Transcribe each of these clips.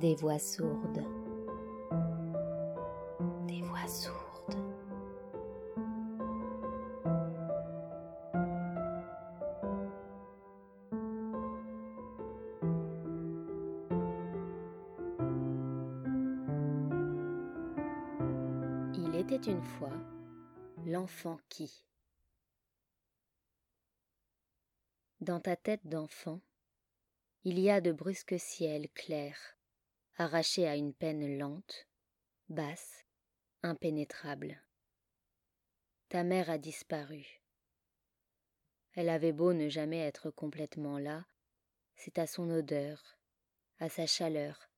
Des voix sourdes. Des voix sourdes. Il était une fois l'enfant qui. Dans ta tête d'enfant, il y a de brusques ciels clairs, arrachés à une peine lente, basse, impénétrable. Ta mère a disparu. Elle avait beau ne jamais être complètement là, c'est à son odeur, à sa chaleur,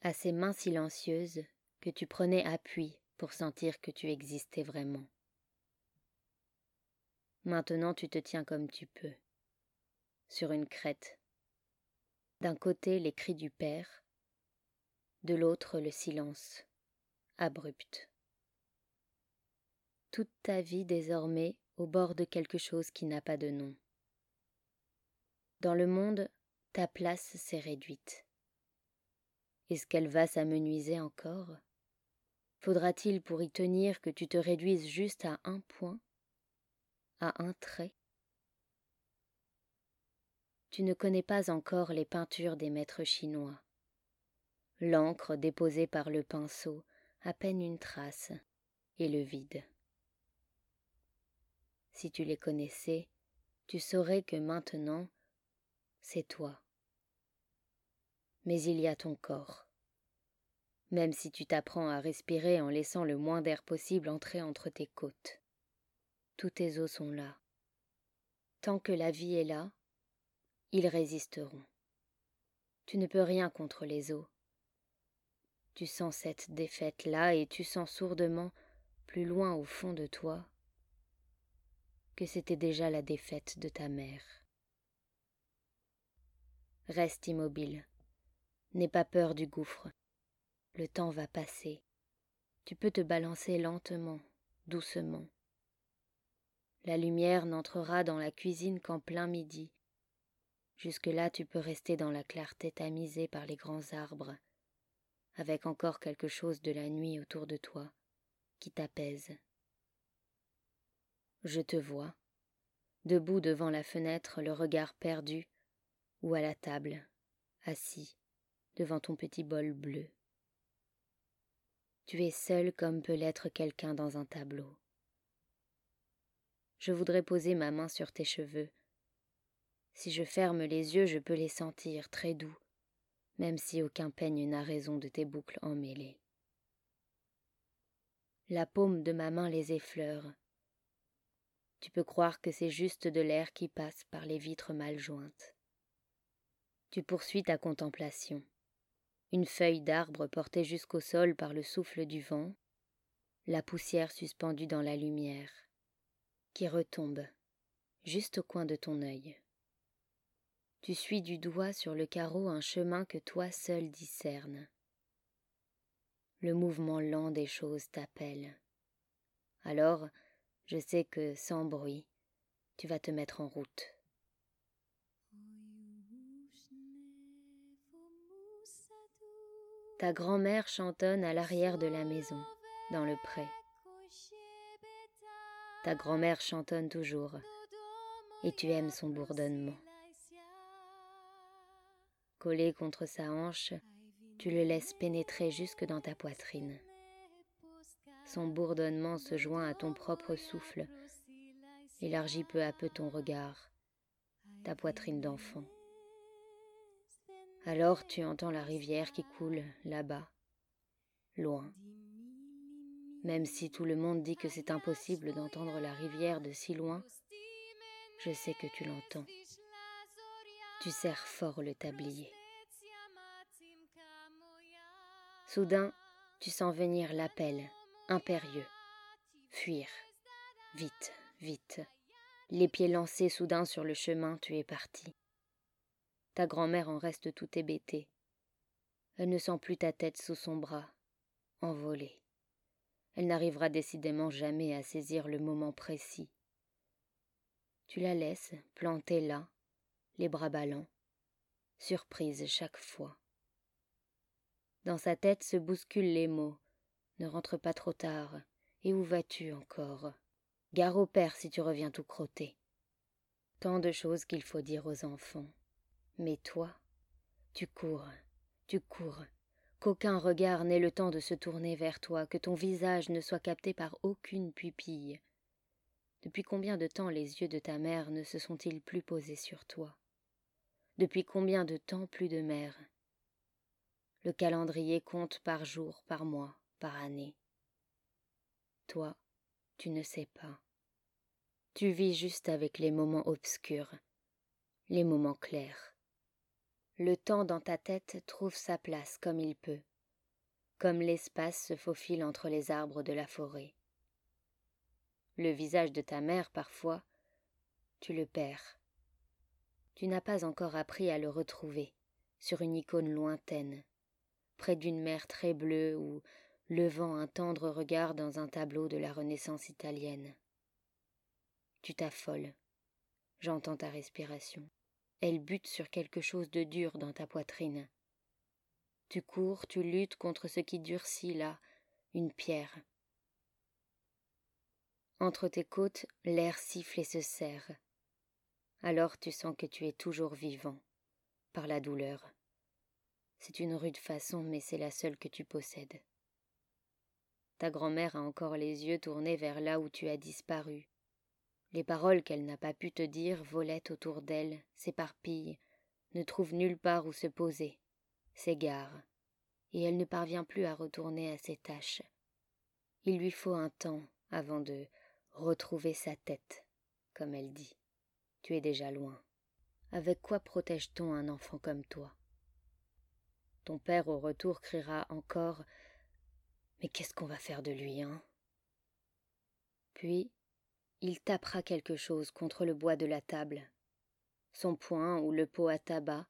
à ses mains silencieuses que tu prenais appui pour sentir que tu existais vraiment. Maintenant tu te tiens comme tu peux, sur une crête. D'un côté les cris du père, de l'autre le silence, abrupt. Toute ta vie désormais au bord de quelque chose qui n'a pas de nom. Dans le monde, ta place s'est réduite. Est-ce qu'elle va s'amenuiser encore? Faudra-t-il pour y tenir que tu te réduises juste à un point, à un trait? Tu ne connais pas encore les peintures des maîtres chinois. L'encre déposée par le pinceau, à peine une trace, et le vide. Si tu les connaissais, tu saurais que maintenant, c'est toi. Mais il y a ton corps. Même si tu t'apprends à respirer en laissant le moins d'air possible entrer entre tes côtes. Tous tes os sont là. Tant que la vie est là, ils résisteront. Tu ne peux rien contre les os. Tu sens cette défaite-là et tu sens sourdement, plus loin au fond de toi, que c'était déjà la défaite de ta mère. Reste immobile. N'aie pas peur du gouffre. Le temps va passer. Tu peux te balancer lentement, doucement. La lumière n'entrera dans la cuisine qu'en plein midi. Jusque-là, tu peux rester dans la clarté tamisée par les grands arbres, avec encore quelque chose de la nuit autour de toi qui t'apaise. Je te vois, debout devant la fenêtre, le regard perdu, ou à la table, assis, devant ton petit bol bleu. Tu es seul comme peut l'être quelqu'un dans un tableau. Je voudrais poser ma main sur tes cheveux. Si je ferme les yeux, je peux les sentir très doux, même si aucun peigne n'a raison de tes boucles emmêlées. La paume de ma main les effleure, tu peux croire que c'est juste de l'air qui passe par les vitres mal jointes. Tu poursuis ta contemplation. Une feuille d'arbre portée jusqu'au sol par le souffle du vent, la poussière suspendue dans la lumière, qui retombe, juste au coin de ton œil. Tu suis du doigt sur le carreau un chemin que toi seul discernes. Le mouvement lent des choses t'appelle. Alors, je sais que sans bruit, tu vas te mettre en route. Ta grand-mère chantonne à l'arrière de la maison, dans le pré. Ta grand-mère chantonne toujours, et tu aimes son bourdonnement. Collé contre sa hanche, tu le laisses pénétrer jusque dans ta poitrine. Son bourdonnement se joint à ton propre souffle, élargit peu à peu ton regard, ta poitrine d'enfant. Alors tu entends la rivière qui coule là-bas, loin. Même si tout le monde dit que c'est impossible d'entendre la rivière de si loin, je sais que tu l'entends. Tu serres fort le tablier. Soudain, tu sens venir l'appel impérieux. Fuir. Vite, vite. Les pieds lancés soudain sur le chemin, tu es parti. Ta grand-mère en reste tout hébétée. Elle ne sent plus ta tête sous son bras, envolée. Elle n'arrivera décidément jamais à saisir le moment précis. Tu la laisses plantée là, les bras ballants, surprise chaque fois. Dans sa tête se bousculent les mots. Ne rentre pas trop tard. Et où vas-tu encore? Gare au père si tu reviens tout crotté. Tant de choses qu'il faut dire aux enfants. Mais toi, tu cours, tu cours, qu'aucun regard n'ait le temps de se tourner vers toi, que ton visage ne soit capté par aucune pupille. Depuis combien de temps les yeux de ta mère ne se sont-ils plus posés sur toi? Depuis combien de temps plus de mère Le calendrier compte par jour, par mois, par année. Toi, tu ne sais pas. Tu vis juste avec les moments obscurs, les moments clairs. Le temps dans ta tête trouve sa place comme il peut, comme l'espace se faufile entre les arbres de la forêt. Le visage de ta mère, parfois, tu le perds. Tu n'as pas encore appris à le retrouver sur une icône lointaine, près d'une mer très bleue ou levant un tendre regard dans un tableau de la Renaissance italienne. Tu t'affoles. J'entends ta respiration. Elle bute sur quelque chose de dur dans ta poitrine. Tu cours, tu luttes contre ce qui durcit là, une pierre. Entre tes côtes, l'air siffle et se serre. Alors tu sens que tu es toujours vivant, par la douleur. C'est une rude façon, mais c'est la seule que tu possèdes. Ta grand-mère a encore les yeux tournés vers là où tu as disparu, les paroles qu'elle n'a pas pu te dire volaient autour d'elle, s'éparpillent, ne trouvent nulle part où se poser, s'égarent, et elle ne parvient plus à retourner à ses tâches. Il lui faut un temps avant de retrouver sa tête, comme elle dit. Tu es déjà loin. Avec quoi protège-t-on un enfant comme toi? Ton père au retour criera encore Mais qu'est-ce qu'on va faire de lui, hein? Puis il tapera quelque chose contre le bois de la table, son poing ou le pot à tabac,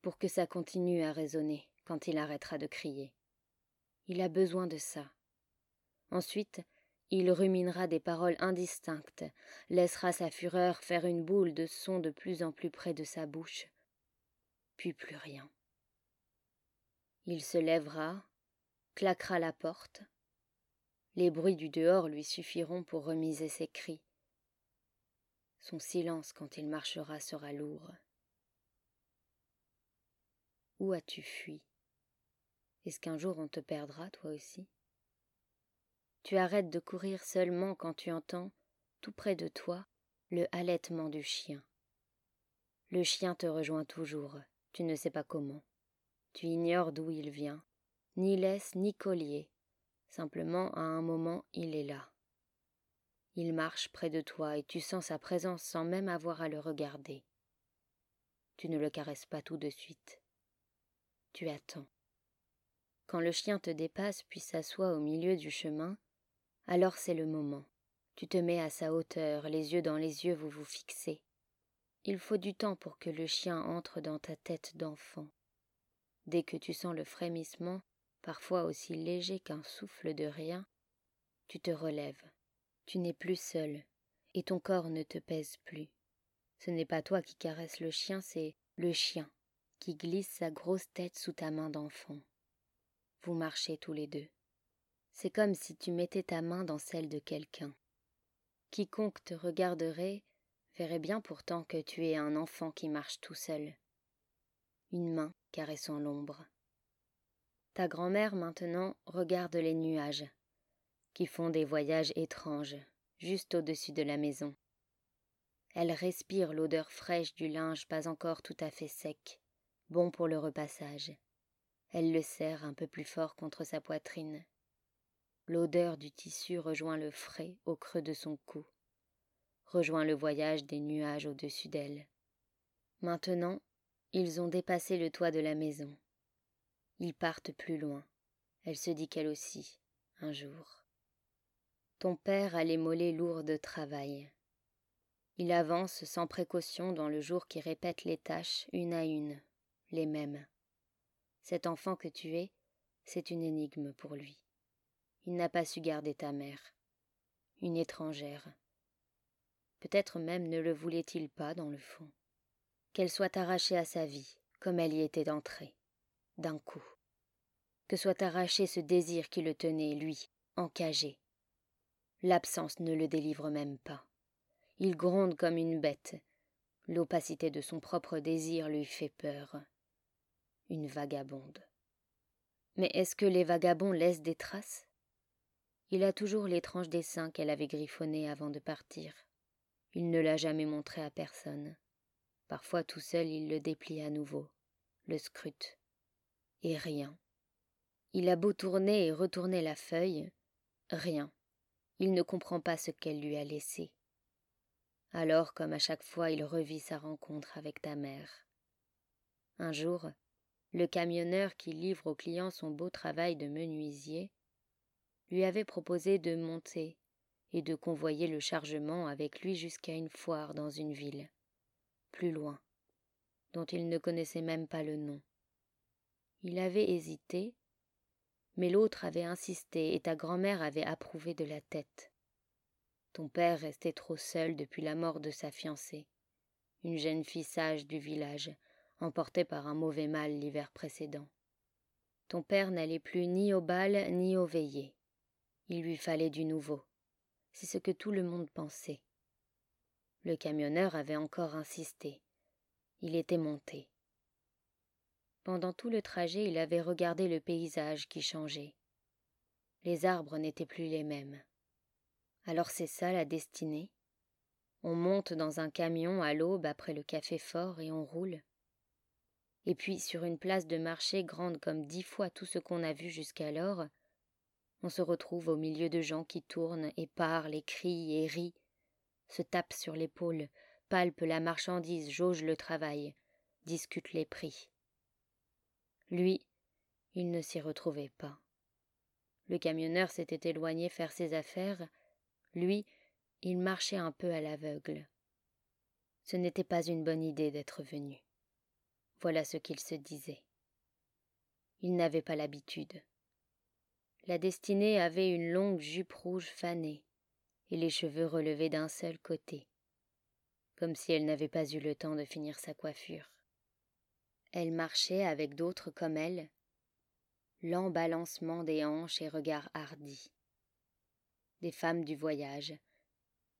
pour que ça continue à résonner quand il arrêtera de crier. Il a besoin de ça. Ensuite, il ruminera des paroles indistinctes, laissera sa fureur faire une boule de son de plus en plus près de sa bouche, puis plus rien. Il se lèvera, claquera la porte, les bruits du dehors lui suffiront pour remiser ses cris. Son silence quand il marchera sera lourd. Où as-tu fui? Est-ce qu'un jour on te perdra, toi aussi? Tu arrêtes de courir seulement quand tu entends, tout près de toi, le halètement du chien. Le chien te rejoint toujours, tu ne sais pas comment. Tu ignores d'où il vient, ni laisse ni collier, Simplement, à un moment, il est là. Il marche près de toi et tu sens sa présence sans même avoir à le regarder. Tu ne le caresses pas tout de suite. Tu attends. Quand le chien te dépasse puis s'assoit au milieu du chemin, alors c'est le moment. Tu te mets à sa hauteur, les yeux dans les yeux, vous vous fixez. Il faut du temps pour que le chien entre dans ta tête d'enfant. Dès que tu sens le frémissement, parfois aussi léger qu'un souffle de rien, tu te relèves. Tu n'es plus seul, et ton corps ne te pèse plus. Ce n'est pas toi qui caresses le chien, c'est le chien qui glisse sa grosse tête sous ta main d'enfant. Vous marchez tous les deux. C'est comme si tu mettais ta main dans celle de quelqu'un. Quiconque te regarderait verrait bien pourtant que tu es un enfant qui marche tout seul. Une main caressant l'ombre. Ta grand-mère maintenant regarde les nuages, qui font des voyages étranges, juste au-dessus de la maison. Elle respire l'odeur fraîche du linge pas encore tout à fait sec, bon pour le repassage. Elle le serre un peu plus fort contre sa poitrine. L'odeur du tissu rejoint le frais au creux de son cou, rejoint le voyage des nuages au-dessus d'elle. Maintenant, ils ont dépassé le toit de la maison. Ils partent plus loin. Elle se dit qu'elle aussi, un jour. Ton père a les mollets lourds de travail. Il avance sans précaution dans le jour qui répète les tâches une à une, les mêmes. Cet enfant que tu es, c'est une énigme pour lui. Il n'a pas su garder ta mère, une étrangère. Peut-être même ne le voulait-il pas dans le fond. Qu'elle soit arrachée à sa vie, comme elle y était entrée d'un coup. que soit arraché ce désir qui le tenait, lui, encagé. L'absence ne le délivre même pas. Il gronde comme une bête. L'opacité de son propre désir lui fait peur. Une vagabonde. Mais est-ce que les vagabonds laissent des traces? Il a toujours l'étrange dessin qu'elle avait griffonné avant de partir. Il ne l'a jamais montré à personne. Parfois tout seul il le déplie à nouveau, le scrute. Et rien. Il a beau tourner et retourner la feuille, rien. Il ne comprend pas ce qu'elle lui a laissé. Alors, comme à chaque fois, il revit sa rencontre avec ta mère. Un jour, le camionneur qui livre aux clients son beau travail de menuisier lui avait proposé de monter et de convoyer le chargement avec lui jusqu'à une foire dans une ville, plus loin, dont il ne connaissait même pas le nom. Il avait hésité, mais l'autre avait insisté et ta grand-mère avait approuvé de la tête. Ton père restait trop seul depuis la mort de sa fiancée, une jeune fille sage du village, emportée par un mauvais mal l'hiver précédent. Ton père n'allait plus ni au bal ni au veillées. Il lui fallait du nouveau. C'est ce que tout le monde pensait. Le camionneur avait encore insisté. Il était monté. Pendant tout le trajet, il avait regardé le paysage qui changeait. Les arbres n'étaient plus les mêmes. Alors c'est ça la destinée. On monte dans un camion à l'aube après le café fort et on roule. Et puis, sur une place de marché grande comme dix fois tout ce qu'on a vu jusqu'alors, on se retrouve au milieu de gens qui tournent et parlent et crient et rient, se tapent sur l'épaule, palpent la marchandise, jaugent le travail, discutent les prix. Lui, il ne s'y retrouvait pas. Le camionneur s'était éloigné faire ses affaires, lui, il marchait un peu à l'aveugle. Ce n'était pas une bonne idée d'être venu. Voilà ce qu'il se disait. Il n'avait pas l'habitude. La destinée avait une longue jupe rouge fanée et les cheveux relevés d'un seul côté, comme si elle n'avait pas eu le temps de finir sa coiffure. Elle marchait avec d'autres comme elle, lent balancement des hanches et regard hardi des femmes du voyage,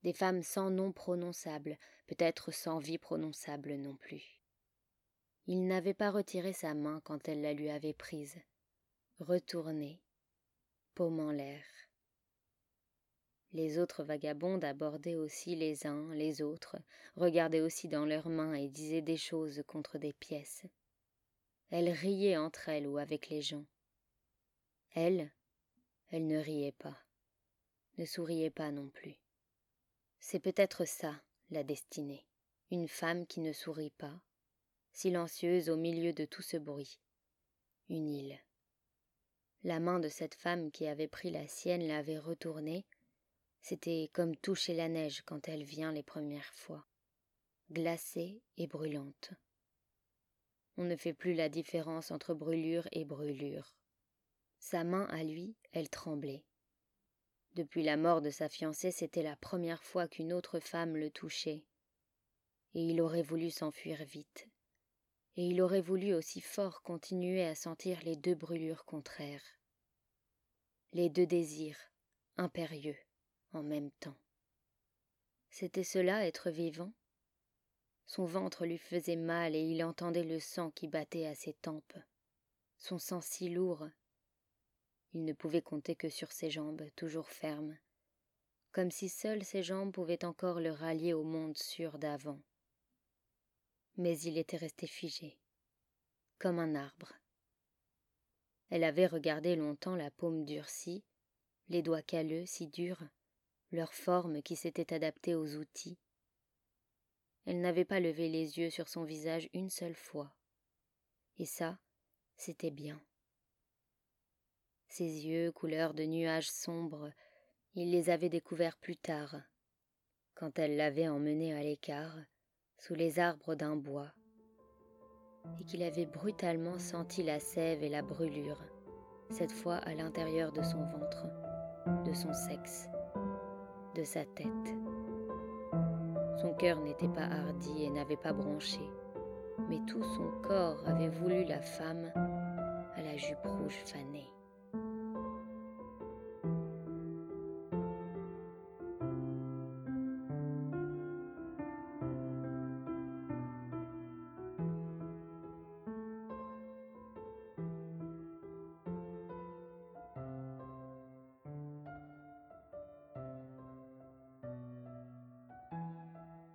des femmes sans nom prononçable, peut-être sans vie prononçable non plus. Il n'avait pas retiré sa main quand elle la lui avait prise, retourné, paume en l'air. Les autres vagabondes abordaient aussi les uns les autres, regardaient aussi dans leurs mains et disaient des choses contre des pièces. Elles riaient entre elles ou avec les gens. Elle, elle ne riait pas ne souriait pas non plus. C'est peut-être ça, la destinée, une femme qui ne sourit pas, silencieuse au milieu de tout ce bruit. Une île. La main de cette femme qui avait pris la sienne l'avait retournée. C'était comme toucher la neige quand elle vient les premières fois, glacée et brûlante. On ne fait plus la différence entre brûlure et brûlure. Sa main à lui, elle tremblait. Depuis la mort de sa fiancée, c'était la première fois qu'une autre femme le touchait. Et il aurait voulu s'enfuir vite. Et il aurait voulu aussi fort continuer à sentir les deux brûlures contraires. Les deux désirs, impérieux, en même temps. C'était cela être vivant? Son ventre lui faisait mal et il entendait le sang qui battait à ses tempes. Son sang si lourd il ne pouvait compter que sur ses jambes, toujours fermes, comme si seules ses jambes pouvaient encore le rallier au monde sûr d'avant. Mais il était resté figé, comme un arbre. Elle avait regardé longtemps la paume durcie, les doigts calleux, si durs, leur forme qui s'était adaptée aux outils. Elle n'avait pas levé les yeux sur son visage une seule fois. Et ça, c'était bien. Ses yeux, couleur de nuages sombres, il les avait découverts plus tard, quand elle l'avait emmené à l'écart, sous les arbres d'un bois, et qu'il avait brutalement senti la sève et la brûlure, cette fois à l'intérieur de son ventre, de son sexe, de sa tête. Son cœur n'était pas hardi et n'avait pas bronché, mais tout son corps avait voulu la femme à la jupe rouge fanée.